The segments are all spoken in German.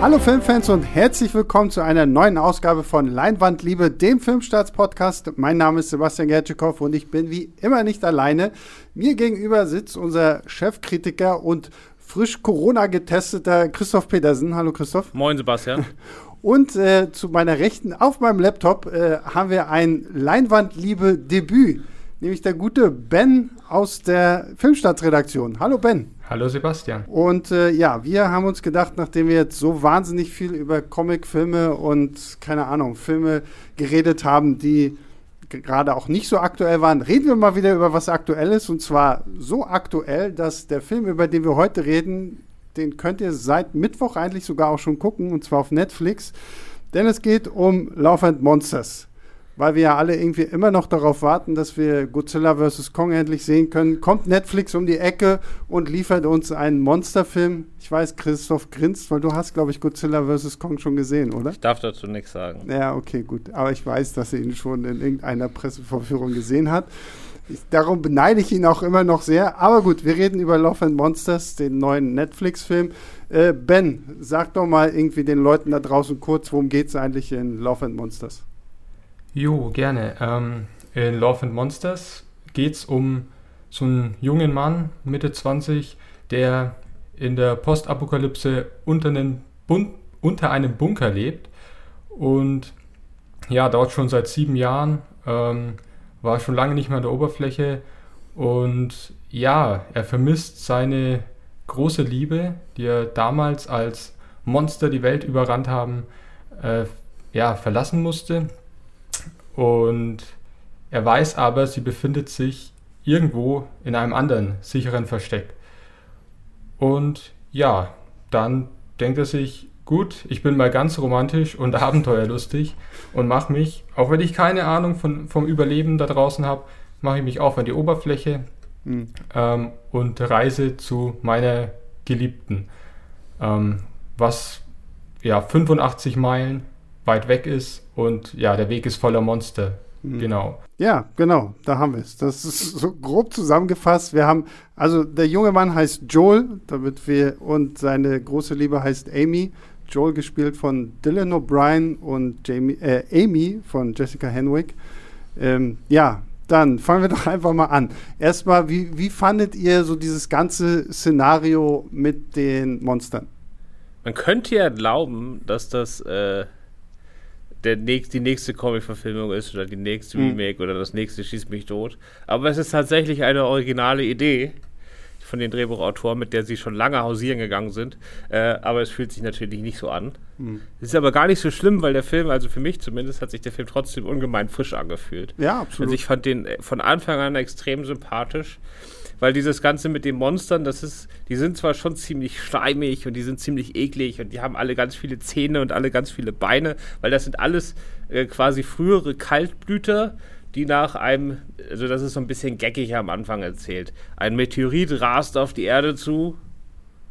Hallo Filmfans und herzlich willkommen zu einer neuen Ausgabe von Leinwandliebe, dem Filmstarts-Podcast. Mein Name ist Sebastian Gertschikow und ich bin wie immer nicht alleine. Mir gegenüber sitzt unser Chefkritiker und frisch Corona getesteter Christoph Petersen. Hallo Christoph. Moin Sebastian. Und äh, zu meiner Rechten auf meinem Laptop äh, haben wir ein Leinwandliebe-Debüt, nämlich der gute Ben aus der Filmstarts-Redaktion. Hallo Ben. Hallo Sebastian. Und äh, ja, wir haben uns gedacht, nachdem wir jetzt so wahnsinnig viel über Comicfilme und keine Ahnung, Filme geredet haben, die gerade auch nicht so aktuell waren, reden wir mal wieder über was Aktuelles. Und zwar so aktuell, dass der Film, über den wir heute reden, den könnt ihr seit Mittwoch eigentlich sogar auch schon gucken, und zwar auf Netflix. Denn es geht um Love and Monsters weil wir ja alle irgendwie immer noch darauf warten, dass wir Godzilla vs. Kong endlich sehen können, kommt Netflix um die Ecke und liefert uns einen Monsterfilm. Ich weiß, Christoph grinst, weil du hast, glaube ich, Godzilla vs. Kong schon gesehen, oder? Ich darf dazu nichts sagen. Ja, okay, gut. Aber ich weiß, dass er ihn schon in irgendeiner Pressevorführung gesehen hat. Ich, darum beneide ich ihn auch immer noch sehr. Aber gut, wir reden über Love and Monsters, den neuen Netflix-Film. Äh, ben, sag doch mal irgendwie den Leuten da draußen kurz, worum geht es eigentlich in Love and Monsters? Jo, gerne. Ähm, in Love and Monsters geht es um so einen jungen Mann, Mitte 20, der in der Postapokalypse unter, unter einem Bunker lebt und ja, dort schon seit sieben Jahren, ähm, war schon lange nicht mehr an der Oberfläche und ja, er vermisst seine große Liebe, die er damals als Monster die Welt überrannt haben, äh, ja, verlassen musste und er weiß aber, sie befindet sich irgendwo in einem anderen sicheren Versteck. Und ja, dann denkt er sich, gut, ich bin mal ganz romantisch und abenteuerlustig und mache mich, auch wenn ich keine Ahnung von, vom Überleben da draußen habe, mache ich mich auf an die Oberfläche mhm. ähm, und reise zu meiner Geliebten, ähm, was ja 85 Meilen weit weg ist und ja, der Weg ist voller Monster. Mhm. Genau. Ja, genau, da haben wir es. Das ist so grob zusammengefasst. Wir haben, also der junge Mann heißt Joel, damit wir, und seine große Liebe heißt Amy. Joel gespielt von Dylan O'Brien und Jamie, äh, Amy von Jessica Henwick. Ähm, ja, dann fangen wir doch einfach mal an. Erstmal, wie, wie fandet ihr so dieses ganze Szenario mit den Monstern? Man könnte ja glauben, dass das äh, der nächst, die nächste Comic-Verfilmung ist oder die nächste mhm. Remake oder das nächste Schießt mich tot. Aber es ist tatsächlich eine originale Idee von den Drehbuchautoren, mit der sie schon lange hausieren gegangen sind. Äh, aber es fühlt sich natürlich nicht so an. Mhm. Es ist aber gar nicht so schlimm, weil der Film, also für mich zumindest, hat sich der Film trotzdem ungemein frisch angefühlt. Ja, absolut. Also ich fand den äh, von Anfang an extrem sympathisch weil dieses Ganze mit den Monstern, das ist, die sind zwar schon ziemlich schleimig und die sind ziemlich eklig und die haben alle ganz viele Zähne und alle ganz viele Beine, weil das sind alles äh, quasi frühere Kaltblüter, die nach einem, also das ist so ein bisschen geckig am Anfang erzählt, ein Meteorit rast auf die Erde zu.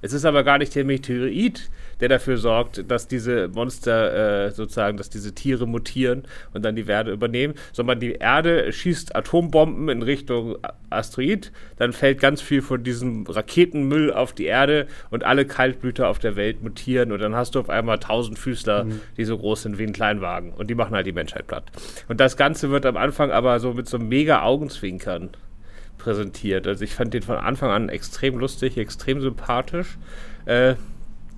Es ist aber gar nicht der Meteorit, der dafür sorgt, dass diese Monster äh, sozusagen, dass diese Tiere mutieren und dann die Erde übernehmen, sondern die Erde schießt Atombomben in Richtung Asteroid, dann fällt ganz viel von diesem Raketenmüll auf die Erde und alle Kaltblüter auf der Welt mutieren und dann hast du auf einmal tausend Füßler, mhm. die so groß sind wie ein Kleinwagen und die machen halt die Menschheit platt. Und das Ganze wird am Anfang aber so mit so mega Augenzwinkern präsentiert. Also ich fand den von Anfang an extrem lustig, extrem sympathisch. Äh,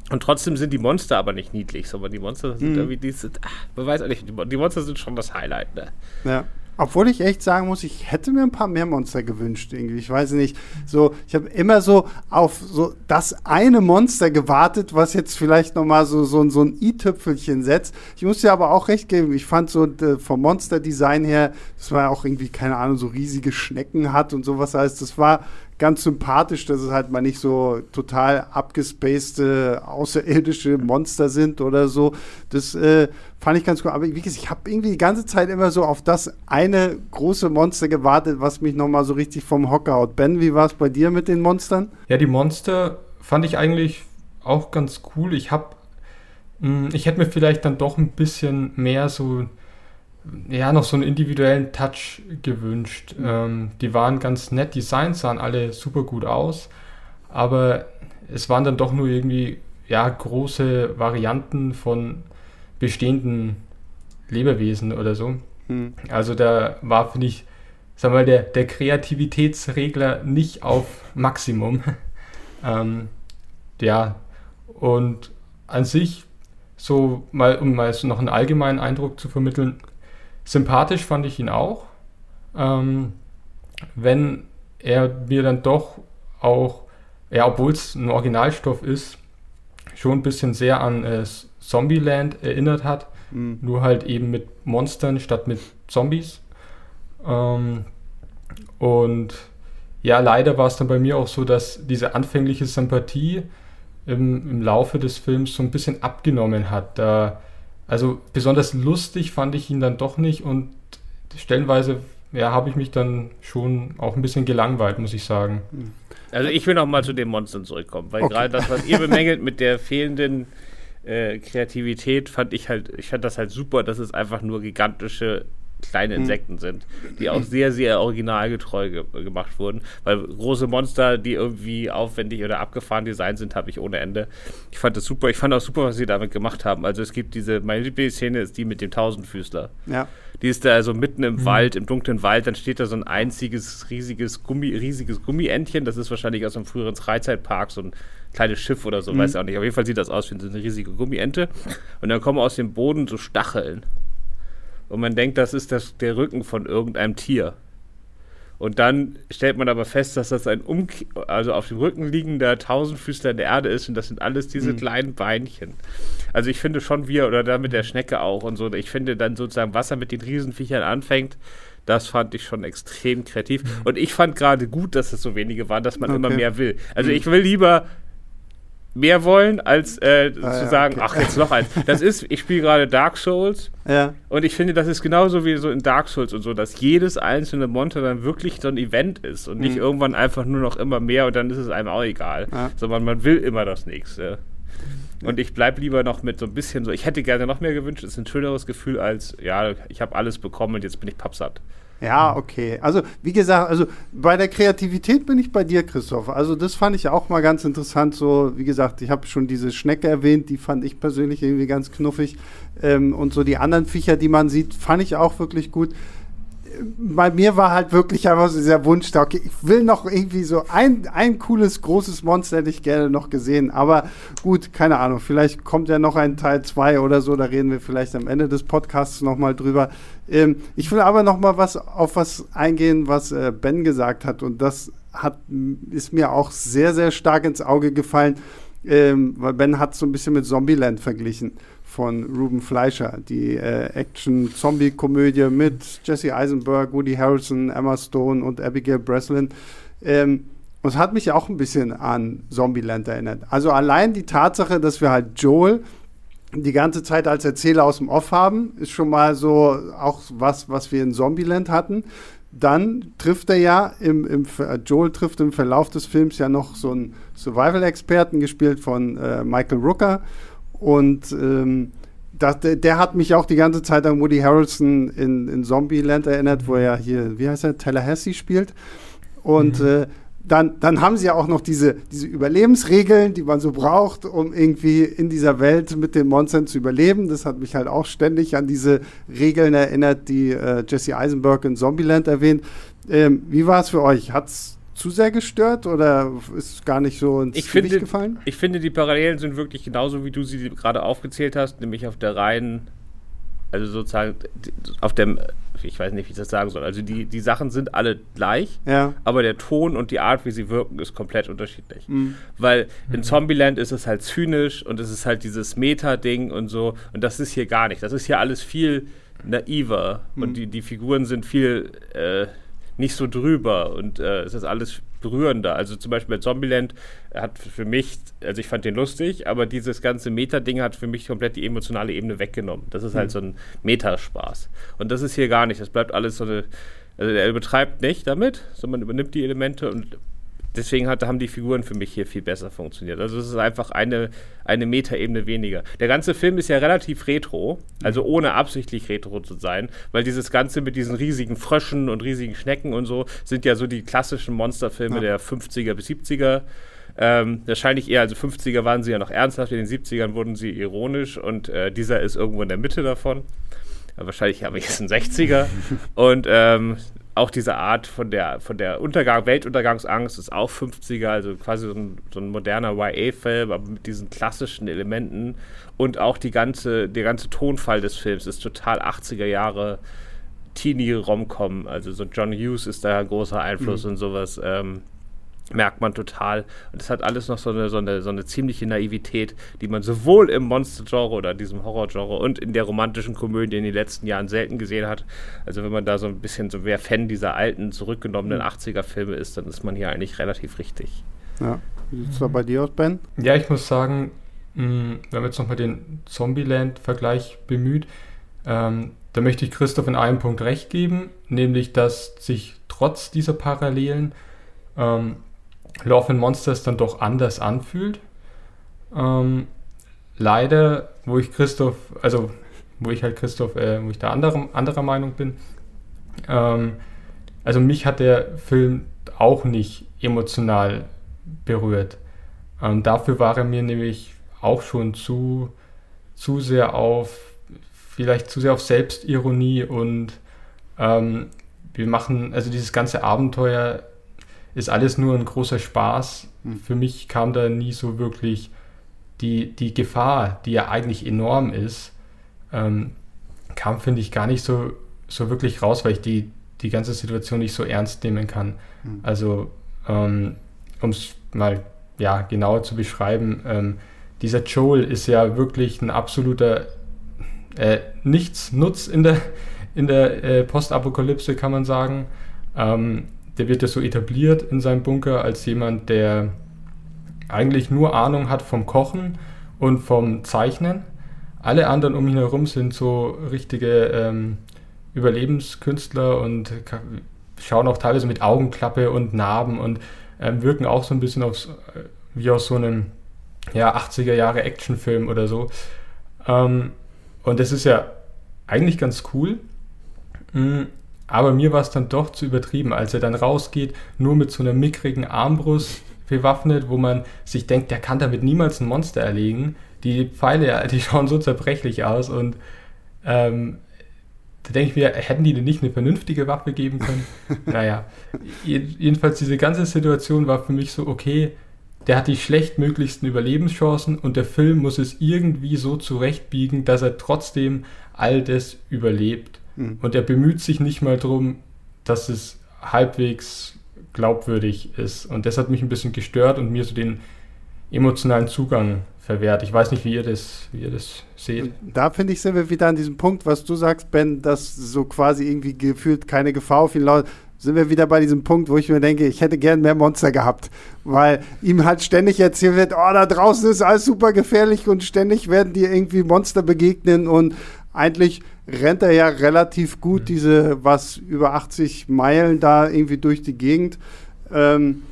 und trotzdem sind die Monster aber nicht niedlich, sondern die Monster sind mhm. irgendwie, die sind, ach, man weiß auch nicht, die Monster sind schon das Highlight, ne? Ja. Obwohl ich echt sagen muss, ich hätte mir ein paar mehr Monster gewünscht irgendwie. Ich weiß nicht. So, ich habe immer so auf so das eine Monster gewartet, was jetzt vielleicht noch mal so so, so ein i-Tüpfelchen setzt. Ich muss dir aber auch recht geben. Ich fand so vom Monster-Design her, das war ja auch irgendwie keine Ahnung so riesige Schnecken hat und sowas heißt. Das war ganz sympathisch, dass es halt mal nicht so total abgespacede außerirdische Monster sind oder so. Das äh, fand ich ganz cool. Aber wie gesagt, ich habe irgendwie die ganze Zeit immer so auf das eine große Monster gewartet, was mich nochmal so richtig vom Hocker haut. Ben, wie war es bei dir mit den Monstern? Ja, die Monster fand ich eigentlich auch ganz cool. Ich habe, hm, ich hätte mir vielleicht dann doch ein bisschen mehr so ja, noch so einen individuellen Touch gewünscht. Mhm. Ähm, die waren ganz nett, Designs sahen alle super gut aus, aber es waren dann doch nur irgendwie ja, große Varianten von bestehenden Lebewesen oder so. Hm. Also da war, finde ich, sag mal, der, der Kreativitätsregler nicht auf Maximum. ähm, ja, und an sich, so mal, um mal so noch einen allgemeinen Eindruck zu vermitteln, sympathisch fand ich ihn auch. Ähm, wenn er mir dann doch auch, ja, obwohl es ein Originalstoff ist, schon ein bisschen sehr an äh, Zombieland erinnert hat. Mhm. Nur halt eben mit Monstern statt mit Zombies. Ähm, und ja, leider war es dann bei mir auch so, dass diese anfängliche Sympathie im, im Laufe des Films so ein bisschen abgenommen hat. Da, also besonders lustig fand ich ihn dann doch nicht und stellenweise ja, habe ich mich dann schon auch ein bisschen gelangweilt, muss ich sagen. Also ich will noch mal zu den Monstern zurückkommen, weil okay. gerade das, was ihr bemängelt mit der fehlenden äh, Kreativität, fand ich halt, ich fand das halt super, dass es einfach nur gigantische kleine hm. Insekten sind, die auch sehr, sehr originalgetreu ge gemacht wurden. Weil große Monster, die irgendwie aufwendig oder abgefahren designt sind, habe ich ohne Ende. Ich fand das super. Ich fand auch super, was sie damit gemacht haben. Also es gibt diese, meine Lieblingsszene ist die mit dem Tausendfüßler. Ja. Die ist da also mitten im mhm. Wald, im dunklen Wald, dann steht da so ein einziges, riesiges Gummi, riesiges Gummientchen. Das ist wahrscheinlich aus einem früheren Freizeitpark, so ein kleines Schiff oder so, mhm. weiß ich auch nicht. Auf jeden Fall sieht das aus wie eine riesige Gummiente. Und dann kommen aus dem Boden so Stacheln und man denkt, das ist das, der Rücken von irgendeinem Tier. Und dann stellt man aber fest, dass das ein um also auf dem Rücken liegender Tausendfüßler in der Erde ist und das sind alles diese mhm. kleinen Beinchen. Also ich finde schon wir oder da mit der Schnecke auch und so. Ich finde dann sozusagen, was er mit den Riesenviechern anfängt, das fand ich schon extrem kreativ. Mhm. Und ich fand gerade gut, dass es so wenige waren, dass man okay. immer mehr will. Also mhm. ich will lieber mehr wollen, als äh, ah, zu ja, sagen, okay. ach, jetzt noch eins. Das ist, ich spiele gerade Dark Souls ja. und ich finde, das ist genauso wie so in Dark Souls und so, dass jedes einzelne Monster dann wirklich so ein Event ist und nicht mhm. irgendwann einfach nur noch immer mehr und dann ist es einem auch egal, ja. sondern man will immer das Nächste. Und ich bleibe lieber noch mit so ein bisschen so, ich hätte gerne noch mehr gewünscht, ist ein schöneres Gefühl als, ja, ich habe alles bekommen und jetzt bin ich pappsatt. Ja, okay. Also, wie gesagt, also bei der Kreativität bin ich bei dir, Christoph. Also, das fand ich auch mal ganz interessant. So, wie gesagt, ich habe schon diese Schnecke erwähnt, die fand ich persönlich irgendwie ganz knuffig. Ähm, und so die anderen Viecher, die man sieht, fand ich auch wirklich gut bei mir war halt wirklich einfach so dieser Wunsch da, okay, ich will noch irgendwie so ein, ein cooles, großes Monster hätte ich gerne noch gesehen. Aber gut, keine Ahnung, vielleicht kommt ja noch ein Teil 2 oder so, da reden wir vielleicht am Ende des Podcasts nochmal drüber. Ähm, ich will aber nochmal was auf was eingehen, was äh, Ben gesagt hat. Und das hat, ist mir auch sehr, sehr stark ins Auge gefallen, ähm, weil Ben hat so ein bisschen mit Zombieland verglichen von Ruben Fleischer, die äh, Action-Zombie-Komödie mit Jesse Eisenberg, Woody Harrelson, Emma Stone und Abigail Breslin. Ähm, und es hat mich auch ein bisschen an Zombieland erinnert. Also allein die Tatsache, dass wir halt Joel die ganze Zeit als Erzähler aus dem Off haben, ist schon mal so auch was, was wir in Zombieland hatten. Dann trifft er ja im, im Joel trifft im Verlauf des Films ja noch so einen Survival-Experten, gespielt von äh, Michael Rooker. Und ähm, das, der, der, hat mich auch die ganze Zeit an Woody Harrelson in, in Zombieland erinnert, wo er hier, wie heißt er, Tallahassee spielt. Und mhm. äh, dann, dann haben sie ja auch noch diese, diese Überlebensregeln, die man so braucht, um irgendwie in dieser Welt mit den Monstern zu überleben. Das hat mich halt auch ständig an diese Regeln erinnert, die äh, Jesse Eisenberg in Zombieland erwähnt. Ähm, wie war es für euch? Hat es zu sehr gestört oder ist gar nicht so ins ich Gewicht finde, gefallen? Ich finde, die Parallelen sind wirklich genauso, wie du sie gerade aufgezählt hast, nämlich auf der reinen, also sozusagen auf dem, ich weiß nicht, wie ich das sagen soll. Also die, die Sachen sind alle gleich, ja. aber der Ton und die Art, wie sie wirken, ist komplett unterschiedlich. Mhm. Weil in Zombieland ist es halt zynisch und es ist halt dieses Meta-Ding und so. Und das ist hier gar nicht. Das ist hier alles viel naiver mhm. und die, die Figuren sind viel äh, nicht so drüber und äh, es ist alles berührender. Also zum Beispiel bei Zombieland hat für mich, also ich fand den lustig, aber dieses ganze Meta-Ding hat für mich komplett die emotionale Ebene weggenommen. Das ist halt mhm. so ein Metaspaß. Und das ist hier gar nicht. Das bleibt alles so eine, also er übertreibt nicht damit, sondern übernimmt die Elemente und deswegen hat, haben die Figuren für mich hier viel besser funktioniert. Also es ist einfach eine, eine Metaebene weniger. Der ganze Film ist ja relativ retro, also ohne absichtlich retro zu sein, weil dieses Ganze mit diesen riesigen Fröschen und riesigen Schnecken und so sind ja so die klassischen Monsterfilme ja. der 50er bis 70er. Ähm, wahrscheinlich eher, also 50er waren sie ja noch ernsthaft, in den 70ern wurden sie ironisch und äh, dieser ist irgendwo in der Mitte davon. Ja, wahrscheinlich habe ich es ein 60er. und ähm, auch diese Art von der, von der Untergang, Weltuntergangsangst ist auch 50er, also quasi so ein, so ein moderner YA-Film, aber mit diesen klassischen Elementen. Und auch die ganze, der ganze Tonfall des Films ist total 80er Jahre Teenie-Romcom. Also so John Hughes ist da ein großer Einfluss mhm. und sowas. Ähm, merkt man total. Und es hat alles noch so eine, so, eine, so eine ziemliche Naivität, die man sowohl im Monster-Genre oder diesem Horror-Genre und in der romantischen Komödie in den letzten Jahren selten gesehen hat. Also wenn man da so ein bisschen so wer Fan dieser alten, zurückgenommenen mhm. 80er-Filme ist, dann ist man hier eigentlich relativ richtig. Ja. Wie sieht es da bei dir aus, Ben? Ja, ich muss sagen, mh, wenn man jetzt nochmal den Zombieland-Vergleich bemüht, ähm, da möchte ich Christoph in einem Punkt recht geben, nämlich dass sich trotz dieser Parallelen ähm, Love and Monsters dann doch anders anfühlt. Ähm, leider, wo ich Christoph, also wo ich halt Christoph, äh, wo ich da anderer, anderer Meinung bin, ähm, also mich hat der Film auch nicht emotional berührt. Ähm, dafür war er mir nämlich auch schon zu, zu sehr auf, vielleicht zu sehr auf Selbstironie und ähm, wir machen, also dieses ganze Abenteuer ist alles nur ein großer Spaß. Hm. Für mich kam da nie so wirklich die, die Gefahr, die ja eigentlich enorm ist, ähm, kam, finde ich, gar nicht so, so wirklich raus, weil ich die, die ganze Situation nicht so ernst nehmen kann. Mhm. Also, ähm, um es mal ja, genauer zu beschreiben, ähm, dieser Joel ist ja wirklich ein absoluter äh, Nichts-Nutz in der, in der äh, Postapokalypse, kann man sagen. Ähm, der wird ja so etabliert in seinem Bunker als jemand, der eigentlich nur Ahnung hat vom Kochen und vom Zeichnen. Alle anderen um ihn herum sind so richtige ähm, Überlebenskünstler und schauen auch teilweise mit Augenklappe und Narben und ähm, wirken auch so ein bisschen aufs, äh, wie aus so einem ja, 80er Jahre Actionfilm oder so. Ähm, und das ist ja eigentlich ganz cool. Aber mir war es dann doch zu übertrieben, als er dann rausgeht, nur mit so einer mickrigen Armbrust bewaffnet, wo man sich denkt, der kann damit niemals ein Monster erlegen. Die Pfeile, die schauen so zerbrechlich aus und ähm, da denke ich mir, hätten die denn nicht eine vernünftige Waffe geben können? naja, jedenfalls diese ganze Situation war für mich so, okay, der hat die schlechtmöglichsten Überlebenschancen und der Film muss es irgendwie so zurechtbiegen, dass er trotzdem all das überlebt. Mhm. Und er bemüht sich nicht mal darum, dass es halbwegs glaubwürdig ist. Und das hat mich ein bisschen gestört und mir so den emotionalen Zugang verwehrt. Ich weiß nicht, wie ihr das, wie ihr das seht. Da finde ich, sind wir wieder an diesem Punkt, was du sagst, Ben, dass so quasi irgendwie gefühlt keine Gefahr auf ihn lautet sind wir wieder bei diesem Punkt, wo ich mir denke, ich hätte gern mehr Monster gehabt, weil ihm halt ständig erzählt wird, oh, da draußen ist alles super gefährlich und ständig werden dir irgendwie Monster begegnen und eigentlich rennt er ja relativ gut, mhm. diese was über 80 Meilen da irgendwie durch die Gegend. Ähm,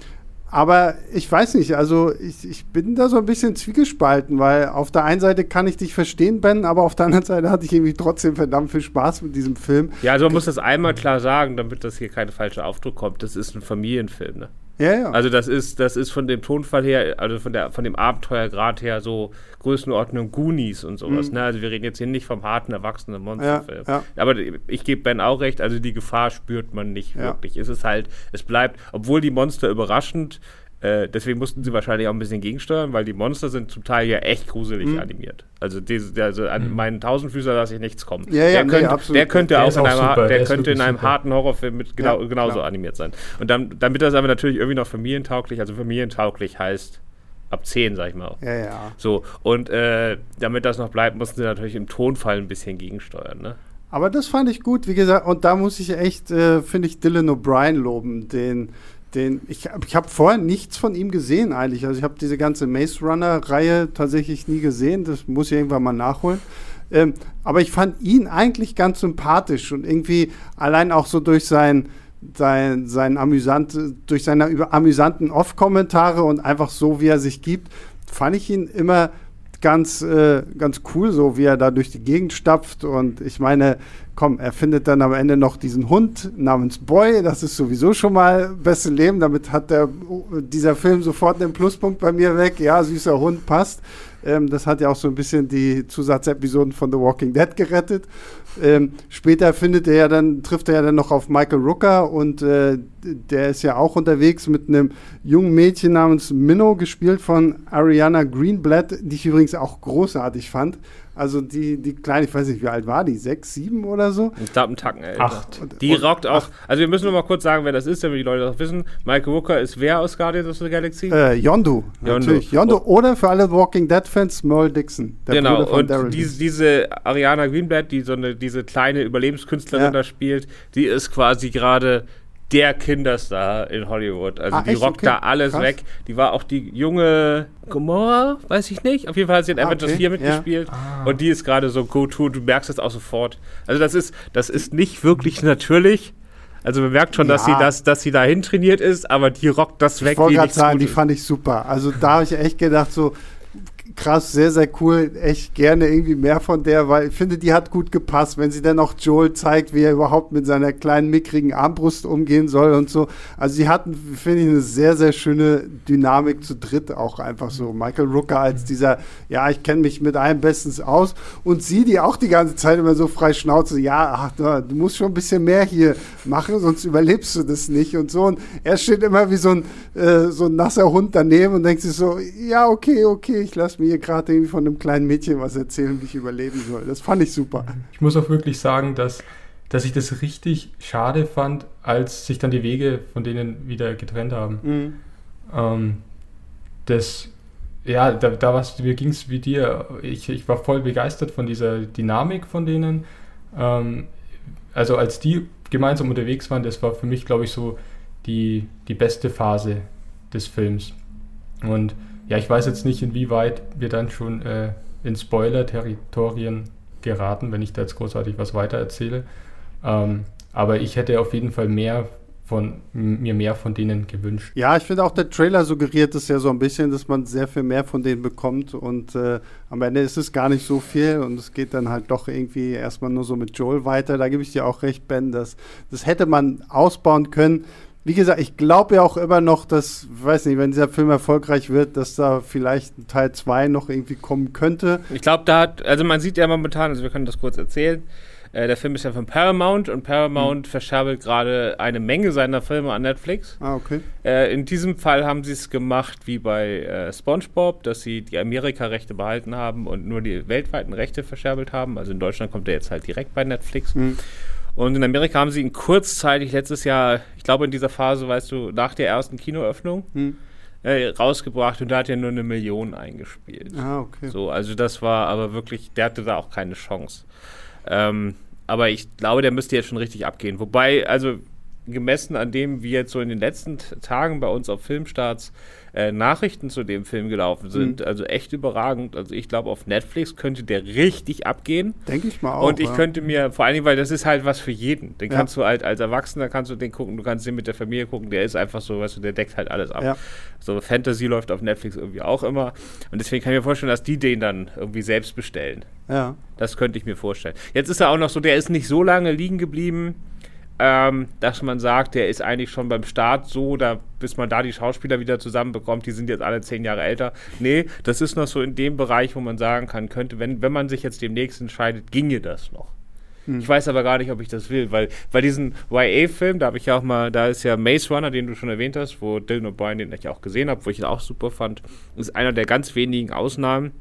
aber ich weiß nicht, also ich, ich bin da so ein bisschen zwiegespalten, weil auf der einen Seite kann ich dich verstehen, Ben, aber auf der anderen Seite hatte ich irgendwie trotzdem verdammt viel Spaß mit diesem Film. Ja, also man muss das einmal klar sagen, damit das hier keine falsche Aufdruck kommt. Das ist ein Familienfilm, ne? Ja, ja. Also das ist, das ist von dem Tonfall her, also von, der, von dem Abenteuergrad her so Größenordnung Goonies und sowas. Mhm. Ne? Also wir reden jetzt hier nicht vom harten, erwachsenen Monsterfilm. Ja, ja. Aber ich gebe Ben auch recht, also die Gefahr spürt man nicht wirklich. Es ist halt, es bleibt, obwohl die Monster überraschend äh, deswegen mussten sie wahrscheinlich auch ein bisschen gegensteuern, weil die Monster sind zum Teil ja echt gruselig mhm. animiert. Also, diese, also an mhm. meinen Tausendfüßer lasse ich nichts kommen. Ja, ja, der, nee, könnte, der könnte der auch, in einem, der, der könnte in einem super. harten Horrorfilm mit genau, ja, genauso klar. animiert sein. Und dann, damit das aber natürlich irgendwie noch familientauglich, also familientauglich heißt ab 10, sag ich mal. Ja, ja. So, und äh, damit das noch bleibt, mussten sie natürlich im Tonfall ein bisschen gegensteuern, ne? Aber das fand ich gut, wie gesagt, und da muss ich echt, äh, finde ich, Dylan O'Brien loben, den den, ich, ich habe vorher nichts von ihm gesehen eigentlich. Also ich habe diese ganze Maze Runner-Reihe tatsächlich nie gesehen. Das muss ich irgendwann mal nachholen. Ähm, aber ich fand ihn eigentlich ganz sympathisch und irgendwie allein auch so durch sein, sein, sein amüsant, durch seine über, amüsanten Off-Kommentare und einfach so, wie er sich gibt, fand ich ihn immer ganz, äh, ganz cool, so wie er da durch die Gegend stapft. Und ich meine, komm, er findet dann am Ende noch diesen Hund namens Boy. Das ist sowieso schon mal beste Leben. Damit hat der, dieser Film sofort einen Pluspunkt bei mir weg. Ja, süßer Hund passt. Ähm, das hat ja auch so ein bisschen die Zusatzepisoden von The Walking Dead gerettet. Ähm, später findet er ja dann, trifft er ja dann noch auf Michael Rooker und äh, der ist ja auch unterwegs mit einem jungen Mädchen namens Minnow, gespielt von Ariana Greenblatt, die ich übrigens auch großartig fand. Also die, die kleine, ich weiß nicht, wie alt war die? Sechs, sieben oder so? Ich glaube, einen Tacken älter. Acht. Die Und- rockt auch. acht. Also wir müssen nur mal kurz sagen, wer das ist, damit die Leute das wissen. Michael Walker ist wer aus Guardians of the Galaxy? Äh, Yondu, Yondu. natürlich. Yondu oder für alle Walking Dead-Fans Merle Dixon, der genau, Bruder von und diese, Dixon. diese Ariana Greenblatt, die so eine, diese kleine Überlebenskünstlerin Ja. da spielt, die ist quasi gerade der Kinderstar in Hollywood. Also Ah, die echt? rockt Okay. da alles Krass. weg. Die war auch die junge Gomorra, weiß ich nicht. Auf jeden Fall hat sie in Ah, Avengers okay. 4 mitgespielt. Ah. Und die ist gerade so go-to, du merkst es auch sofort. Also das ist, das ist nicht wirklich natürlich. Also man merkt schon, dass Ja. sie das, dass sie dahin trainiert ist, aber die rockt das weg Ich wollte gerade sagen, die fand ich super. Also da habe ich echt gedacht, so krass, sehr, sehr cool. Echt gerne irgendwie mehr von der, weil ich finde, die hat gut gepasst, wenn sie dann auch Joel zeigt, wie er überhaupt mit seiner kleinen, mickrigen Armbrust umgehen soll und so. Also sie hatten, finde ich, eine sehr, sehr schöne Dynamik zu dritt auch einfach so. Michael Rooker als dieser, ja, ich kenne mich mit allem bestens aus und sie, die auch die ganze Zeit immer so frei Schnauze, ja, ach, du musst schon ein bisschen mehr hier machen, sonst überlebst du das nicht und so. Und er steht immer wie so ein, äh, so ein nasser Hund daneben und denkt sich so, ja, okay, okay, ich lasse mir hier gerade irgendwie von einem kleinen Mädchen was erzählen, wie ich überleben soll. Das fand ich super. Ich muss auch wirklich sagen, dass, dass ich das richtig schade fand, als sich dann die Wege von denen wieder getrennt haben. Ähm, das, ja, da, da war's, mir ging es wie dir. Ich, ich war voll begeistert von dieser Dynamik von denen. Ähm, also als die gemeinsam unterwegs waren, das war für mich, glaube ich, so die, die beste Phase des Films. Und ja, ich weiß jetzt nicht, inwieweit wir dann schon äh, in Spoiler-Territorien geraten, wenn ich da jetzt großartig was weiter erzähle. Ähm, aber ich hätte auf jeden Fall mehr von mir mehr von denen gewünscht. Ja, ich finde auch der Trailer suggeriert es ja so ein bisschen, dass man sehr viel mehr von denen bekommt und äh, am Ende ist es gar nicht so viel und es geht dann halt doch irgendwie erstmal nur so mit Joel weiter. Da gebe ich dir auch recht, Ben, dass das hätte man ausbauen können. Wie gesagt, ich glaube ja auch immer noch, dass, weiß nicht, wenn dieser Film erfolgreich wird, dass da vielleicht ein Teil 2 noch irgendwie kommen könnte. Ich glaube, da hat, also man sieht ja momentan, also wir können das kurz erzählen. Äh, der Film ist ja von Paramount und Paramount verscherbelt gerade eine Menge seiner Filme an Netflix. Ah, okay. Äh, in diesem Fall haben sie es gemacht wie bei äh, SpongeBob, dass sie die Amerika-Rechte behalten haben und nur die weltweiten Rechte verscherbelt haben. Also in Deutschland kommt er jetzt halt direkt bei Netflix. Mhm. Und in Amerika haben sie ihn kurzzeitig letztes Jahr, ich glaube in dieser Phase, weißt du, nach der ersten Kinoöffnung, Hm. äh, rausgebracht und da hat er nur eine Million eingespielt. Ah, okay. So, also das war aber wirklich, der hatte da auch keine Chance. Ähm, aber ich glaube, der müsste jetzt schon richtig abgehen. Wobei, also gemessen an dem, wie jetzt so in den letzten Tagen bei uns auf Filmstarts äh, Nachrichten zu dem Film gelaufen sind, also echt überragend. Also ich glaube, auf Netflix könnte der richtig abgehen. Denke ich mal auch. Und ich ja. könnte mir, vor allen Dingen, weil das ist halt was für jeden. Den Ja. kannst du halt als Erwachsener kannst du den gucken, du kannst den mit der Familie gucken, der ist einfach so, weißt du, der deckt halt alles ab. Ja. So Fantasy läuft auf Netflix irgendwie auch immer. Und deswegen kann ich mir vorstellen, dass die den dann irgendwie selbst bestellen. Ja. Das könnte ich mir vorstellen. Jetzt ist er auch noch so, der ist nicht so lange liegen geblieben, ähm, dass man sagt, der ist eigentlich schon beim Start so, da, bis man da die Schauspieler wieder zusammenbekommt, die sind jetzt alle zehn Jahre älter. Nee, das ist noch so in dem Bereich, wo man sagen kann, könnte, wenn, wenn man sich jetzt demnächst entscheidet, ginge das noch. Ich weiß aber gar nicht, ob ich das will, weil bei diesen YA-Film, da habe ich ja auch mal, da ist ja Maze Runner, den du schon erwähnt hast, wo Dylan O'Brien, den ich auch gesehen habe, wo ich ihn auch super fand, ist einer der ganz wenigen Ausnahmen,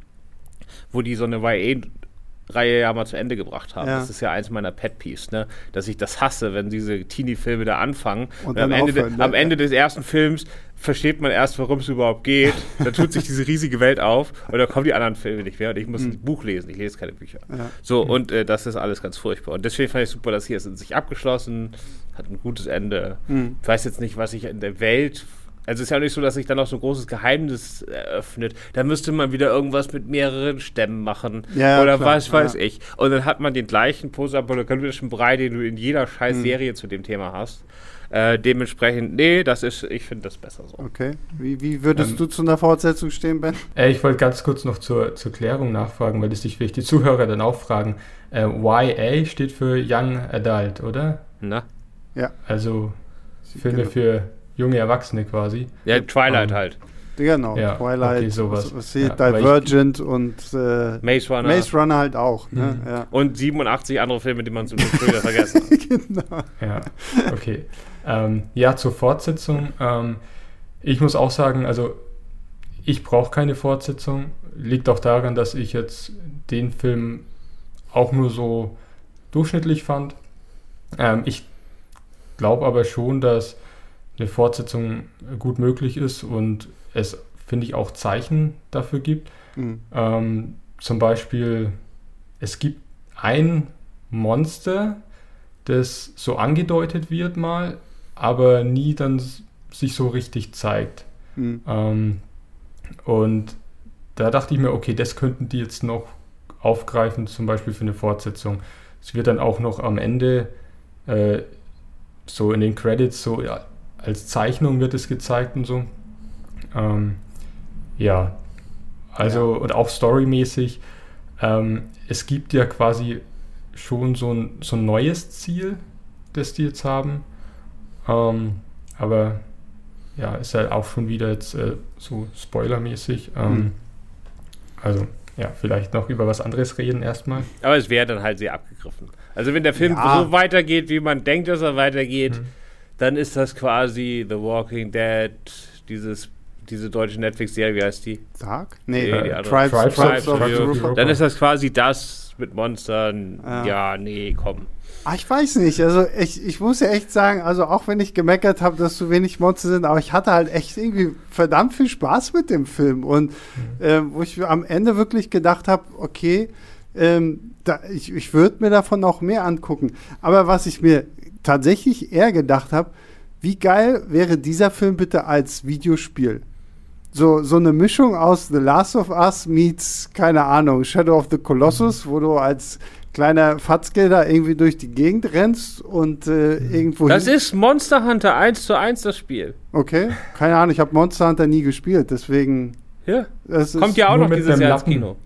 wo die so eine YA-Reihe ja mal zu Ende gebracht haben. Ja. Das ist ja eins meiner Pet-Peeves, ne? dass ich das hasse, wenn diese Teenie-Filme da anfangen. Und Und am, Ende, de- aufhören, ne? am Ende des ersten Films versteht man erst, worum es überhaupt geht. Da tut sich diese riesige Welt auf und dann kommen die anderen Filme nicht mehr und ich muss ein Buch lesen. Ich lese keine Bücher. Ja. So, und äh, das ist alles ganz furchtbar. Und deswegen fand ich super, dass hier ist in sich abgeschlossen, hat ein gutes Ende. Mhm. Ich weiß jetzt nicht, was ich in der Welt Also es ist ja auch nicht so, dass sich dann noch so ein großes Geheimnis eröffnet. Da müsste man wieder irgendwas mit mehreren Stämmen machen. Ja, oder klar, was weiß ja. ich. Und dann hat man den gleichen postapokalyptischen Brei, den du in jeder scheiß Hm. Serie zu dem Thema hast. Äh, dementsprechend, nee, das ist, ich finde das besser so. Okay. Wie, wie würdest Ähm, du zu einer Fortsetzung stehen, Ben? Äh, ich wollte ganz kurz noch zur, zur Klärung nachfragen, weil das sich vielleicht die Zuhörer dann auch fragen. Äh, YA steht für Young Adult, oder? Na? Also Filme Genau. für junge Erwachsene quasi. Ja, Twilight Ähm, halt. Genau, Ja, Twilight, okay, sowas. was- Ja, aber ich- Divergent und äh, Maze Runner. Maze Runner halt auch. Ne? Mhm. Ja. Und 87 andere Filme, die man so früher vergessen hat. genau. Ja, okay. ähm, ja, zur Fortsetzung. Ähm, ich muss auch sagen, also ich brauche keine Fortsetzung. Liegt auch daran, dass ich jetzt den Film auch nur so durchschnittlich fand. Ähm, ich glaube aber schon, dass eine Fortsetzung gut möglich ist und es, finde ich, auch Zeichen dafür gibt. Mhm. Ähm, zum Beispiel, es gibt ein Monster, das so angedeutet wird mal, aber nie dann sich so richtig zeigt. Mhm. Ähm, und da dachte ich mir, okay, das könnten die jetzt noch aufgreifen, zum Beispiel für eine Fortsetzung. Es wird dann auch noch am Ende äh, so in den Credits so ja, als Zeichnung wird es gezeigt und so. Ähm, ja, also und auch storymäßig. Ähm, es gibt ja quasi schon so ein, so ein neues Ziel, das die jetzt haben. Ähm, aber ja, ist halt auch schon wieder jetzt äh, so spoilermäßig. Ähm, Mhm. Also, ja, vielleicht noch über was anderes reden erstmal. Aber es wäre dann halt sehr abgegriffen. Also wenn der Film Ja. so weitergeht, wie man denkt, dass er weitergeht, Mhm. Dann ist das quasi The Walking Dead, dieses, diese deutsche Netflix-Serie, wie heißt die? Dark? Nee, Nee, die äh, andere. Tribes, Tribes Tribes, of of. Dann ist das quasi das mit Monstern. Ja. Ja, nee, komm. Ah, ich weiß nicht. Also ich, ich muss ja echt sagen, also auch wenn ich gemeckert habe, dass so wenig Monster sind, aber ich hatte halt echt irgendwie verdammt viel Spaß mit dem Film. Und ähm, wo ich am Ende wirklich gedacht habe, okay, ähm, da, ich, ich würde mir davon auch mehr angucken. Aber was ich mir tatsächlich eher gedacht habe, wie geil wäre dieser Film bitte als Videospiel? So, so eine Mischung aus The Last of Us meets, keine Ahnung, Shadow of the Colossus, wo du als kleiner Fatzke da irgendwie durch die Gegend rennst und äh, irgendwo. Das ist Monster Hunter 1 zu 1 das Spiel. Okay, keine Ahnung, ich habe Monster Hunter nie gespielt, deswegen. Ja. Das ist, Kommt ja auch noch mit dieses dem Jahr ins. Kino.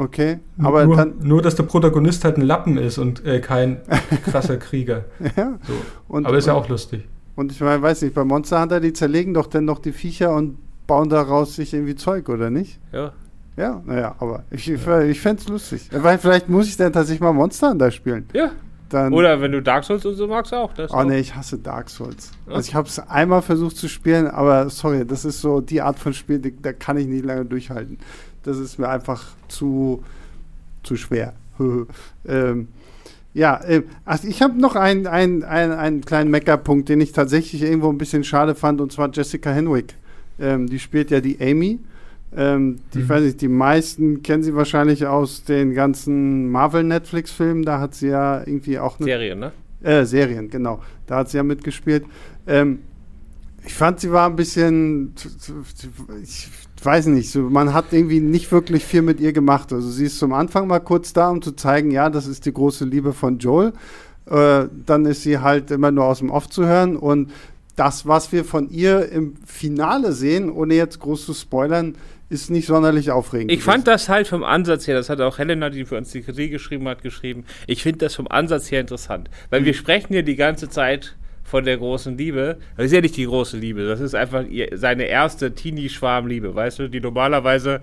Okay, aber nur, dann. nur, dass der Protagonist halt ein Lappen ist und äh, kein krasser Krieger. Ja, So. und, Aber ist ja auch lustig. Und ich meine, weiß nicht, bei Monster Hunter, die zerlegen doch dann noch die Viecher und bauen daraus sich irgendwie Zeug, oder nicht? Ja. Ja, naja, aber ich, ich, ich fände es lustig. Weil vielleicht muss ich dann tatsächlich mal Monster Hunter spielen. Ja. Dann, Oder wenn du Dark Souls und so magst auch. Das Oh auch. nee, ich hasse Dark Souls. Ja. Also ich habe es einmal versucht zu spielen, aber sorry, das ist so die Art von Spiel, die, da kann ich nicht lange durchhalten. Das ist mir einfach zu, zu schwer. ähm, ja, ähm, also ich habe noch einen, einen, einen, einen kleinen Meckerpunkt, den ich tatsächlich irgendwo ein bisschen schade fand, und zwar Jessica Henwick. Ähm, die spielt ja die Amy. Ähm, die, Mhm. weiß ich, die meisten kennen sie wahrscheinlich aus den ganzen Marvel-Netflix-Filmen. Da hat sie ja irgendwie auch eine Serie, ne? äh, Serien, genau. Da hat sie ja mitgespielt. Ähm, ich fand, sie war ein bisschen, ich weiß nicht, so, man hat irgendwie nicht wirklich viel mit ihr gemacht. Also sie ist zum Anfang mal kurz da, um zu zeigen, ja, das ist die große Liebe von Joel. Äh, dann ist sie halt immer nur aus dem Off zu hören und das, was wir von ihr im Finale sehen, ohne jetzt groß zu spoilern, ist nicht sonderlich aufregend. Ich fand das halt vom Ansatz her, das hat auch Helena, die für uns die Kritik geschrieben hat, geschrieben. Ich finde das vom Ansatz her interessant. Weil wir sprechen ja die ganze Zeit von der großen Liebe. Das ist ja nicht die große Liebe, das ist einfach ihr, seine erste Teenie-Schwarm-Liebe, weißt du, die normalerweise,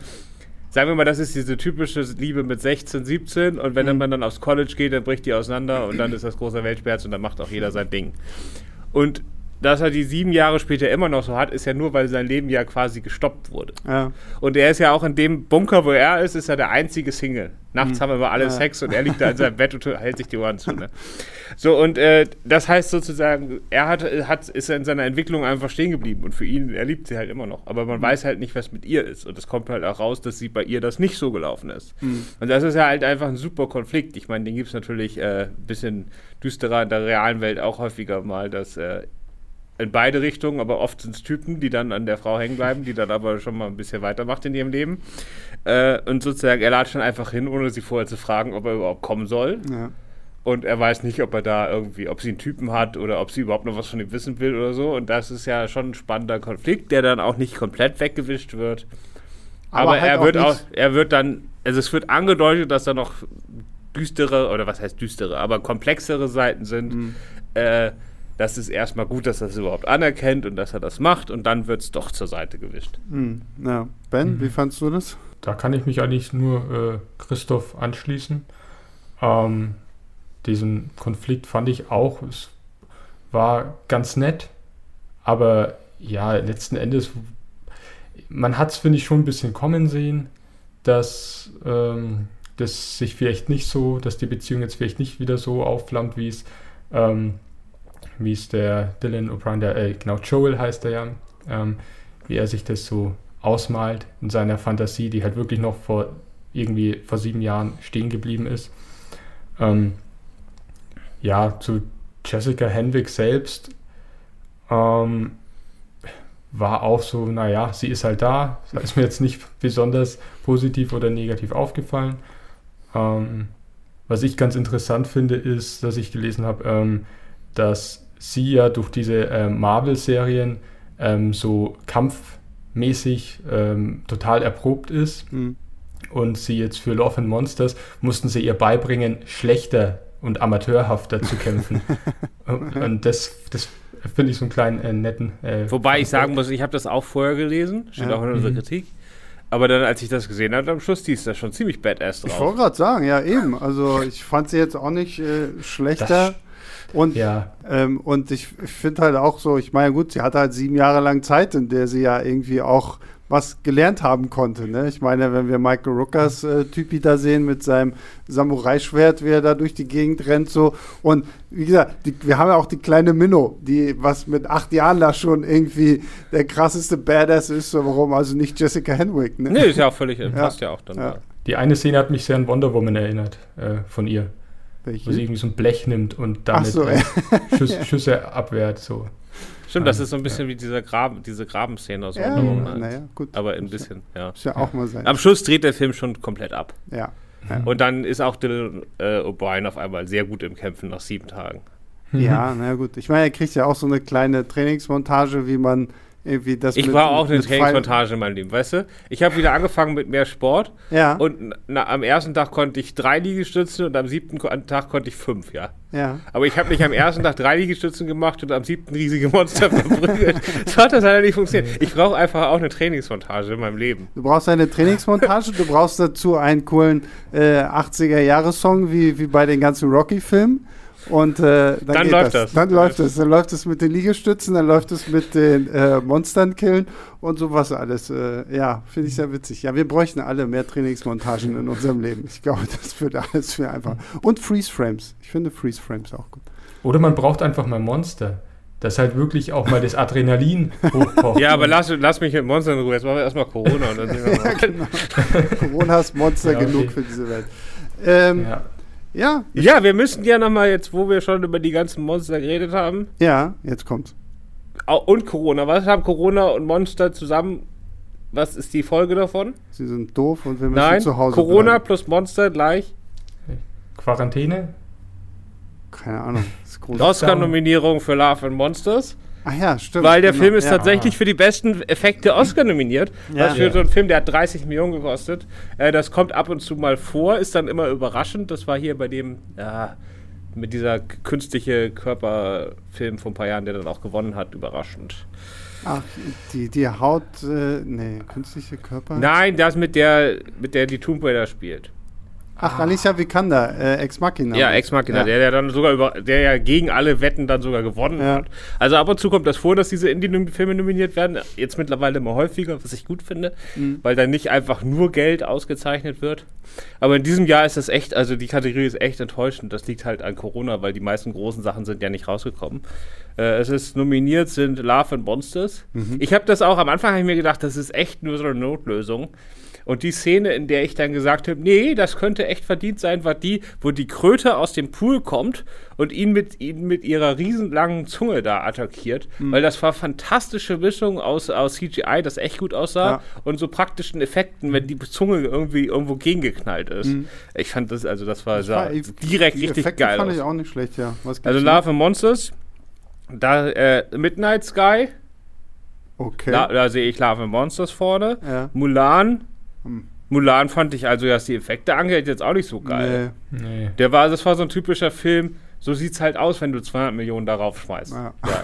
sagen wir mal, das ist diese typische Liebe mit 16, 17 und wenn Mhm. man dann aufs College geht, dann bricht die auseinander und dann ist das große Weltschmerz und dann macht auch jeder sein Ding. Und dass er die sieben Jahre später immer noch so hat, ist ja nur, weil sein Leben ja quasi gestoppt wurde. Ja. Und er ist ja auch in dem Bunker, wo er ist, ist er der einzige Single. Nachts haben wir alle Ja. Sex und er liegt da in seinem Bett und hält sich die Ohren zu. Ne? So, und äh, das heißt sozusagen, er hat, hat, ist in seiner Entwicklung einfach stehen geblieben. Und für ihn, er liebt sie halt immer noch. Aber man weiß halt nicht, was mit ihr ist. Und es kommt halt auch raus, dass sie bei ihr das nicht so gelaufen ist. Und das ist ja halt einfach ein super Konflikt. Ich meine, den gibt es natürlich ein äh, bisschen düsterer in der realen Welt auch häufiger mal, dass äh, in beide Richtungen, aber oft sind es Typen, die dann an der Frau hängen bleiben, die dann aber schon mal ein bisschen weitermacht in ihrem Leben. Äh, und sozusagen, er latscht dann einfach hin, ohne sie vorher zu fragen, ob er überhaupt kommen soll. Ja. Und er weiß nicht, ob er da irgendwie, ob sie einen Typen hat oder ob sie überhaupt noch was von ihm wissen will oder so. Und das ist ja schon ein spannender Konflikt, der dann auch nicht komplett weggewischt wird. Aber, Aber halt er auch wird auch, nicht- er wird dann, also es wird angedeutet, dass da noch düstere, oder was heißt düstere, aber komplexere Seiten sind. Mhm. Äh, das ist erstmal gut, dass er es überhaupt anerkennt und dass er das macht und dann wird es doch zur Seite gewischt. Hm, ja. Ben, wie fandst du das? Da kann ich mich eigentlich nur äh, Christoph anschließen. Ähm, diesen Konflikt fand ich auch, es war ganz nett, aber ja, letzten Endes, man hat es, finde ich, schon ein bisschen kommen sehen, dass ähm, das sich vielleicht nicht so, dass die Beziehung jetzt vielleicht nicht wieder so aufflammt, wie es, ähm, wie es der Dylan O'Brien, der, äh, genau, Joel heißt er ja, ähm, wie er sich das so ausmalt in seiner Fantasie, die halt wirklich noch vor irgendwie vor sieben Jahren stehen geblieben ist. Ähm, ja, zu Jessica Henwick selbst ähm, war auch so, naja, sie ist halt da. Ist mir jetzt nicht besonders positiv oder negativ aufgefallen. Ähm, was ich ganz interessant finde, ist, dass ich gelesen habe, ähm, dass sie ja durch diese äh, Marvel-Serien ähm, so kampfmäßig ähm, total erprobt ist Hm. und sie jetzt für Love and Monsters mussten sie ihr beibringen, schlechter und amateurhafter zu kämpfen. und und das, das finde ich so einen kleinen äh, netten. Äh, Wobei ich sagen muss, ich habe das auch vorher gelesen, steht Ja. auch in unserer Mhm. Kritik. Aber dann, als ich das gesehen habe, am Schluss, die ist da schon ziemlich badass Ich drauf. wollte gerade sagen, ja eben. Also ich fand sie jetzt auch nicht äh, schlechter. Und, Ja, ähm, und ich, ich finde halt auch so, ich meine, gut, sie hatte halt sieben Jahre lang Zeit, in der sie ja irgendwie auch was gelernt haben konnte. Ne? Ich meine, wenn wir Michael Rookers äh, Typi da sehen mit seinem Samurai-Schwert, wie er da durch die Gegend rennt, so. Und wie gesagt, die, wir haben ja auch die kleine Minnow, die was mit acht Jahren da schon irgendwie der krasseste Badass ist. So, warum also nicht Jessica Henwick? Ne? Nee, ist ja auch völlig, passt ja auch dann. Ja. da. die eine Szene hat mich sehr an Wonder Woman erinnert, äh, von ihr. Welche? Wo sie irgendwie so ein Blech nimmt und damit so, äh, ja. Schüsse, Schüsse abwehrt. So. Stimmt, das Ähm, ist so ein bisschen wie dieser Graben, diese Grabenszene aus Ja, Wonder Woman. naja, gut. Aber ein bisschen, ja. Muss ja auch mal sein. Am Schluss dreht der Film schon komplett ab. Ja. Und dann ist auch Dylan äh, O'Brien auf einmal sehr gut im Kämpfen nach sieben Tagen. Ja, na gut. Ich meine, er kriegt ja auch so eine kleine Trainingsmontage, wie man irgendwie das Ich mit- war auch eine Trainingsmontage in meinem Leben, weißt du? Ich habe wieder angefangen mit mehr Sport Ja, und na, am ersten Tag konnte ich drei Liegestützen und am siebten Tag konnte ich fünf, ja. ja. Aber ich habe nicht am ersten Tag drei Liegestützen gemacht und am siebten riesige Monster verprügelt. So hat das leider nicht funktioniert. Ich brauche einfach auch eine Trainingsmontage in meinem Leben. Du brauchst eine Trainingsmontage, du brauchst dazu einen coolen äh, 80er-Jahre-Song, wie, wie bei den ganzen Rocky-Filmen. Und äh, dann, Dann geht läuft das. Dann läuft es. Dann läuft es mit den Liegestützen, dann läuft es mit den äh, Monstern killen und sowas alles. Äh, ja, finde ich sehr witzig. Ja, wir bräuchten alle mehr Trainingsmontagen in unserem Leben. Ich glaube, das würde alles viel einfacher. Und Freeze-Frames. Ich finde Freeze-Frames auch gut. Oder man braucht einfach mal Monster. Das halt wirklich auch mal das Adrenalin hochkocht. Ja, aber lass, lass mich mit Monstern in Ruhe. Jetzt machen wir erstmal Corona und dann sehen wir mal. genau. Corona ist Monster Ja, okay. genug für diese Welt. Ähm, Ja. Ja. Ja, wir müssen ja nochmal jetzt, wo wir schon über die ganzen Monster geredet haben, ja, jetzt kommt's. und Corona. Was haben Corona und Monster zusammen? Was ist die Folge davon? Sie sind doof und wir müssen Nein, zu Hause Corona bleiben. plus Monster gleich Quarantäne? Keine Ahnung. Oscar-Nominierung für Love and Monsters. Ach ja, stimmt. Weil der genau. Film ist ja. tatsächlich für die besten Effekte Oscar nominiert. Ja. Was für Ja. so einen Film, der hat 30 Millionen gekostet. Äh, das kommt ab und zu mal vor, ist dann immer überraschend. Das war hier bei dem, ja, mit dieser künstliche Körperfilm vor ein paar Jahren, der dann auch gewonnen hat, überraschend. Ach, die, die Haut, äh, nee, künstliche Körper. Nein, das mit der, mit der die Tomb Raider spielt. Ach, Alicia Vikander, äh, Ex Machina. Ja, Ex Machina, Ja. der, der dann sogar über, der ja gegen alle Wetten dann sogar gewonnen Ja. hat. Also ab und zu kommt das vor, dass diese Indie-Filme nominiert werden. Jetzt mittlerweile immer häufiger, was ich gut finde, Mhm. weil dann nicht einfach nur Geld ausgezeichnet wird. Aber in diesem Jahr ist das echt, also die Kategorie ist echt enttäuschend. Das liegt halt an Corona, weil die meisten großen Sachen sind ja nicht rausgekommen. Äh, es ist nominiert sind Love and Monsters. Mhm. Ich habe das auch am Anfang habe ich mir gedacht, das ist echt nur so eine Notlösung. Und die Szene, in der ich dann gesagt habe, nee, das könnte echt verdient sein, war die, wo die Kröte aus dem Pool kommt und ihn mit, ihn mit ihrer riesenlangen Zunge da attackiert. Mhm. Weil das war fantastische Mischung aus, aus CGI, das echt gut aussah, ja. und so praktischen Effekten, wenn die Zunge irgendwie irgendwo gegengeknallt ist. Mhm. Ich fand das, also das war, das war direkt richtig Effekte geil. fand aus. ich auch nicht schlecht, ja. also Love and Monsters, da äh, Midnight Sky. Okay. Da, da sehe ich Love and Monsters vorne. Ja. Mulan. Hm. Mulan fand ich also, dass die Effekte angeht, jetzt auch nicht so geil. Nee. nee. Der war, das war so ein typischer Film, so sieht es halt aus, wenn du 200 Millionen darauf schmeißt. Ja. ja.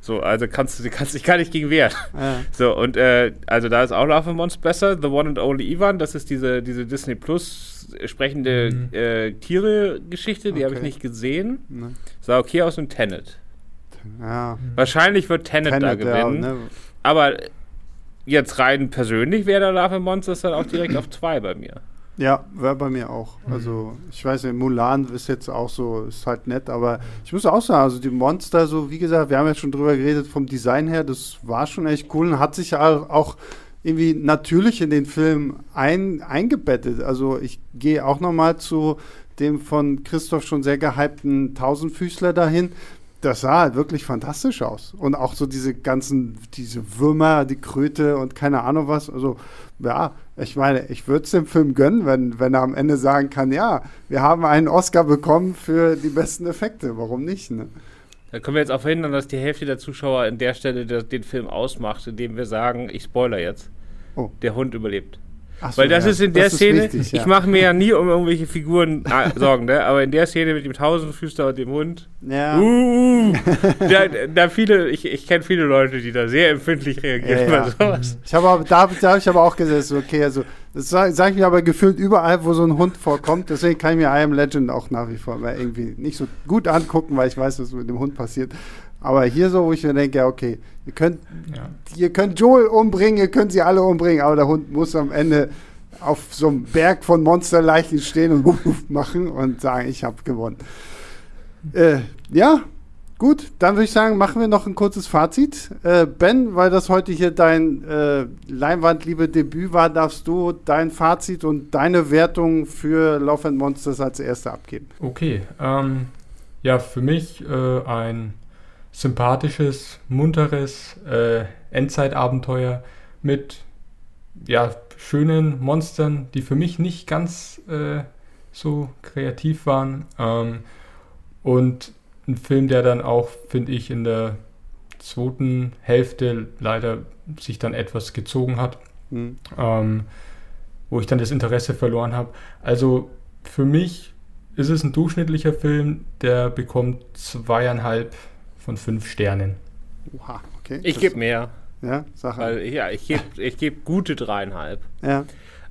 So, also kannst du kannst dich gar nicht gegen wehren. Ja. So, und äh, also da ist auch Love and Monsters besser. The One and Only Ivan, das ist diese, diese Disney Plus sprechende mhm. äh, Tiere-Geschichte, die okay. habe ich nicht gesehen. Nee. Sah okay aus und Tenet. Ja. Wahrscheinlich wird Tenet, Tenet da gewinnen. Ja, ne? Aber jetzt rein persönlich wäre der Love Monsters dann auch direkt auf zwei bei mir. Ja, wäre bei mir auch. Also, ich weiß nicht, Mulan ist jetzt auch so, ist halt nett, aber ich muss auch sagen, also die Monster, so wie gesagt, wir haben ja schon drüber geredet, vom Design her, das war schon echt cool und hat sich auch irgendwie natürlich in den Film ein, eingebettet. Also, ich gehe auch nochmal zu dem von Christoph schon sehr gehypten Tausendfüßler dahin das sah halt wirklich fantastisch aus. Und auch so diese ganzen, diese Würmer, die Kröte und keine Ahnung was. Also, ja, ich meine, ich würde es dem Film gönnen, wenn, wenn er am Ende sagen kann, ja, wir haben einen Oscar bekommen für die besten Effekte. Warum nicht? Ne? Da können wir jetzt auch verhindern, dass die Hälfte der Zuschauer an der Stelle den Film ausmacht, indem wir sagen, ich spoiler jetzt. Oh. Der Hund überlebt. So, Weil das ja, ist in der Szene, wichtig, ja. ich mache mir ja nie um irgendwelche Figuren ah, Sorgen, ne? aber in der Szene mit dem Tausendfüßler und dem Hund, ja. uh, da, da, viele, ich, ich kenne viele Leute, die da sehr empfindlich reagieren bei sowas. Ich habe da, da habe ich aber auch gesagt, okay, also das sage sag ich mir aber gefühlt überall, wo so ein Hund vorkommt, deswegen kann ich mir I Am Legend auch nach wie vor mal irgendwie nicht so gut angucken, weil ich weiß, was mit dem Hund passiert. Aber hier so, wo ich mir denke, okay, ihr könnt, ja. ihr könnt Joel umbringen, ihr könnt sie alle umbringen, aber der Hund muss am Ende auf so einem Berg von Monsterleichen stehen und wuff, wuff machen und sagen, ich habe gewonnen. Äh, ja, gut, dann würde ich sagen, machen wir noch ein kurzes Fazit. Äh, ben, weil das heute hier dein äh, Leinwandliebe-Debüt war, darfst du dein Fazit und deine Wertung für Love and Monsters als erste abgeben. Okay, ähm, ja, für mich äh, ein sympathisches, munteres äh, Endzeitabenteuer mit ja, schönen Monstern, die für mich nicht ganz äh, so kreativ waren. Ähm, und ein Film, der dann auch, finde ich, in der zweiten Hälfte leider sich dann etwas gezogen hat, mhm. ähm, wo ich dann das Interesse verloren habe. Also für mich ist es ein durchschnittlicher Film, der bekommt zweieinhalb von fünf Sternen. Oha, okay. Ich gebe mehr. Ja, sag Weil, ja, ich gebe ich geb gute dreieinhalb. Ja.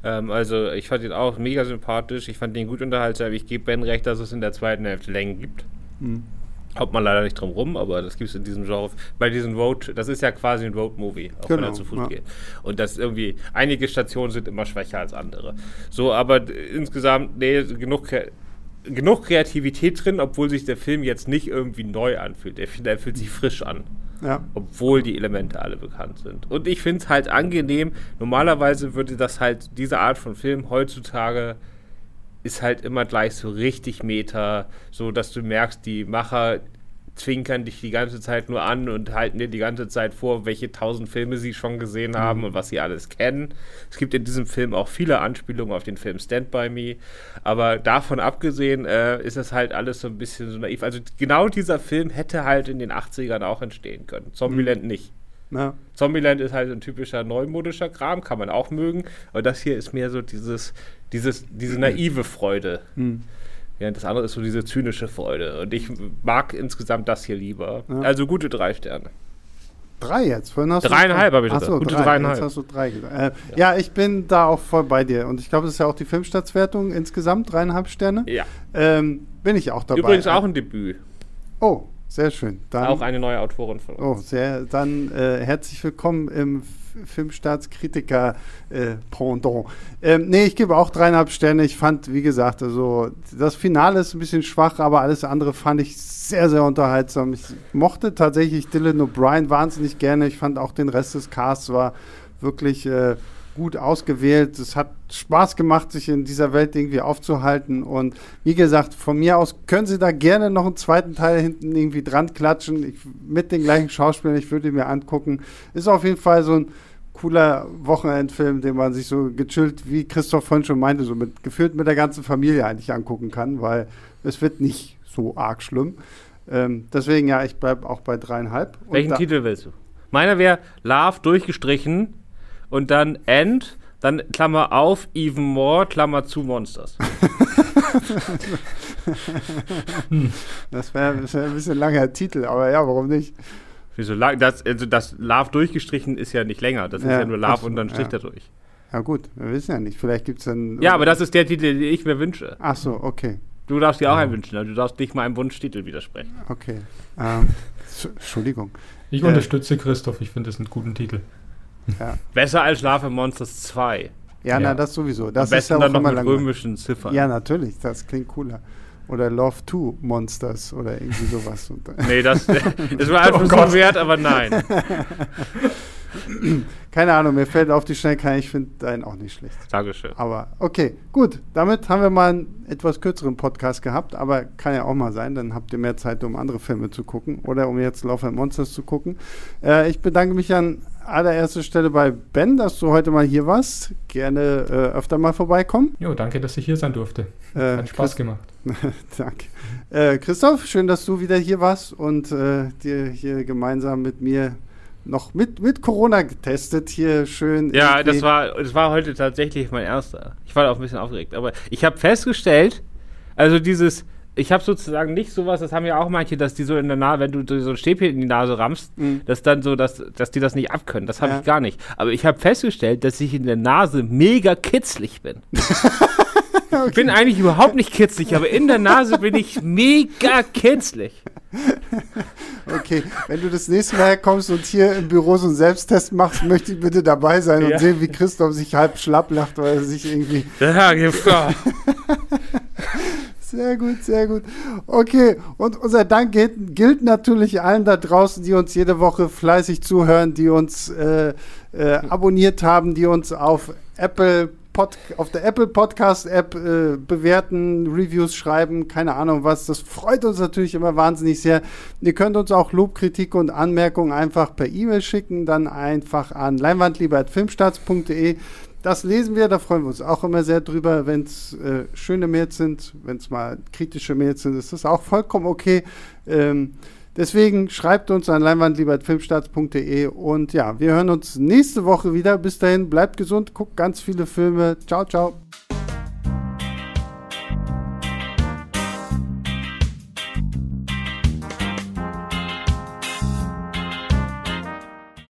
Ähm, also ich fand ihn auch mega sympathisch, ich fand ihn gut unterhaltsam. Ich gebe Ben recht, dass es in der zweiten Hälfte Längen gibt. Mhm. Kommt man leider nicht drum rum, aber das gibt es in diesem Genre. Bei diesem Road, das ist ja quasi ein Road-Movie, auch genau, wenn er zu Fuß ja. geht. Und das irgendwie, einige Stationen sind immer schwächer als andere. So, aber insgesamt, nee, genug genug Kreativität drin, obwohl sich der Film jetzt nicht irgendwie neu anfühlt. Der, der fühlt sich frisch an. Ja. Obwohl die Elemente alle bekannt sind. Und ich finde es halt angenehm. Normalerweise würde das halt, diese Art von Film heutzutage ist halt immer gleich so richtig Meta, so dass du merkst, die Macher zwinkern dich die ganze Zeit nur an und halten dir die ganze Zeit vor, welche tausend Filme sie schon gesehen haben mhm. und was sie alles kennen. Es gibt in diesem Film auch viele Anspielungen auf den Film Stand By Me, aber davon abgesehen äh, ist das halt alles so ein bisschen so naiv. Also genau dieser Film hätte halt in den 80ern auch entstehen können. Zombieland mhm. nicht. Ja. Zombieland ist halt ein typischer neumodischer Kram, kann man auch mögen, aber das hier ist mehr so dieses, dieses, diese naive Freude. Mhm. Während das andere ist so diese zynische Freude. Und ich mag insgesamt das hier lieber. Ja. Also gute drei Sterne. Drei jetzt? Vorhin hast dreieinhalb habe ich gesagt. Gute drei, dreieinhalb. Jetzt hast du drei gesagt. Äh, ja. ja. ich bin da auch voll bei dir. Und ich glaube, das ist ja auch die Filmstaatswertung insgesamt, dreieinhalb Sterne. Ja. Ähm, bin ich auch dabei. Übrigens auch ein Debüt. Oh, sehr schön. Dann, auch eine neue Autorin von uns. Oh, sehr. Dann äh, herzlich willkommen im Filmstaatskritiker-Pendant. Äh, ähm, nee, ich gebe auch dreieinhalb Sterne. Ich fand, wie gesagt, also das Finale ist ein bisschen schwach, aber alles andere fand ich sehr, sehr unterhaltsam. Ich mochte tatsächlich Dylan O'Brien wahnsinnig gerne. Ich fand auch den Rest des Casts war wirklich äh, gut ausgewählt. Es hat Spaß gemacht, sich in dieser Welt irgendwie aufzuhalten. Und wie gesagt, von mir aus können Sie da gerne noch einen zweiten Teil hinten irgendwie dran klatschen. Ich, mit den gleichen Schauspielern. Ich würde ihn mir angucken. Ist auf jeden Fall so ein cooler Wochenendfilm, den man sich so gechillt, wie Christoph vorhin schon meinte, so mit, gefühlt mit der ganzen Familie eigentlich angucken kann, weil es wird nicht so arg schlimm. Ähm, deswegen ja, ich bleibe auch bei dreieinhalb. Welchen Titel willst du? Meiner wäre Love durchgestrichen und dann End, dann Klammer auf, Even More, Klammer zu Monsters. Das wäre wär ein bisschen langer Titel, aber ja, warum nicht? Wieso lang? Das, also das Love durchgestrichen ist ja nicht länger. Das ist Ja, ja nur Love und dann Strich ja. dadurch. Ja gut, wir wissen ja nicht. Vielleicht gibt es dann... Ja, aber das ist der Titel, den ich mir wünsche. Ach so, okay, Du darfst dir auch einen wünschen, aber du darfst nicht meinem Wunschtitel widersprechen. okay. Ähm, Entschuldigung. Ich Äh. unterstütze Christoph, ich finde das einen guten Titel. Besser als Love and Monsters 2. Ja, na, Ja. das sowieso. Das Am ist ja auch dann noch mit langweilig. römischen Ziffern. Ja, natürlich, das klingt cooler. Oder Love 2 Monsters oder irgendwie sowas. Nee, das, das war einfach Oh so wert, aber nein. keine Ahnung, mir fällt auf die Schnelle kein, ich finde deinen auch nicht schlecht. Dankeschön. Aber okay, gut. Damit haben wir mal einen etwas kürzeren Podcast gehabt, aber kann ja auch mal sein. Dann habt ihr mehr Zeit, um andere Filme zu gucken oder um jetzt Love and Monsters zu gucken. Äh, ich bedanke mich an allererster Stelle bei Ben, dass du heute mal hier warst. Gerne äh, öfter mal vorbeikommen. Jo, danke, dass ich hier sein durfte. Äh, Hat Spaß gemacht. Danke. Äh, Christoph, schön, dass du wieder hier warst und äh, dir hier gemeinsam mit mir noch mit, mit Corona getestet. Hier schön. Ja, irgendwie- das war, das war heute tatsächlich mein erster. Ich war auch ein bisschen aufgeregt, aber ich habe festgestellt, also dieses, ich habe sozusagen nicht sowas, das haben ja auch manche, dass die so in der Nase, wenn du so ein Stäbchen in die Nase rammst, Mhm. dass dann so, dass, dass die das nicht abkönnen. Das habe Ja. ich gar nicht. Aber ich habe festgestellt, dass ich in der Nase mega kitzlig bin. Ich bin eigentlich überhaupt nicht kitzlig, aber in der Nase bin ich mega kitzlig. Okay, wenn du das nächste Mal herkommst und hier im Büro so einen Selbsttest machst, möchte ich bitte dabei sein und Ja. sehen, wie Christoph sich halb schlapp lacht, weil er sich irgendwie. Ja, ja. Sehr gut, sehr gut. Okay, und unser Dank gilt, gilt natürlich allen da draußen, die uns jede Woche fleißig zuhören, die uns äh, äh, abonniert haben, die uns auf Apple Pod, auf der Apple Podcast App äh, bewerten, Reviews schreiben, keine Ahnung was. Das freut uns natürlich immer wahnsinnig sehr. Ihr könnt uns auch Lob, Kritik und Anmerkungen einfach per E-Mail schicken, dann einfach an leinwandlieber.filmstarts.de. Das lesen wir, da freuen wir uns auch immer sehr drüber, wenn es äh, schöne Mails sind, wenn es mal kritische Mails sind, ist das auch vollkommen okay. Ähm, deswegen schreibt uns an leinwandlieber.filmstarts.de und ja, wir hören uns nächste Woche wieder. Bis dahin, bleibt gesund, guckt ganz viele Filme. Ciao, ciao.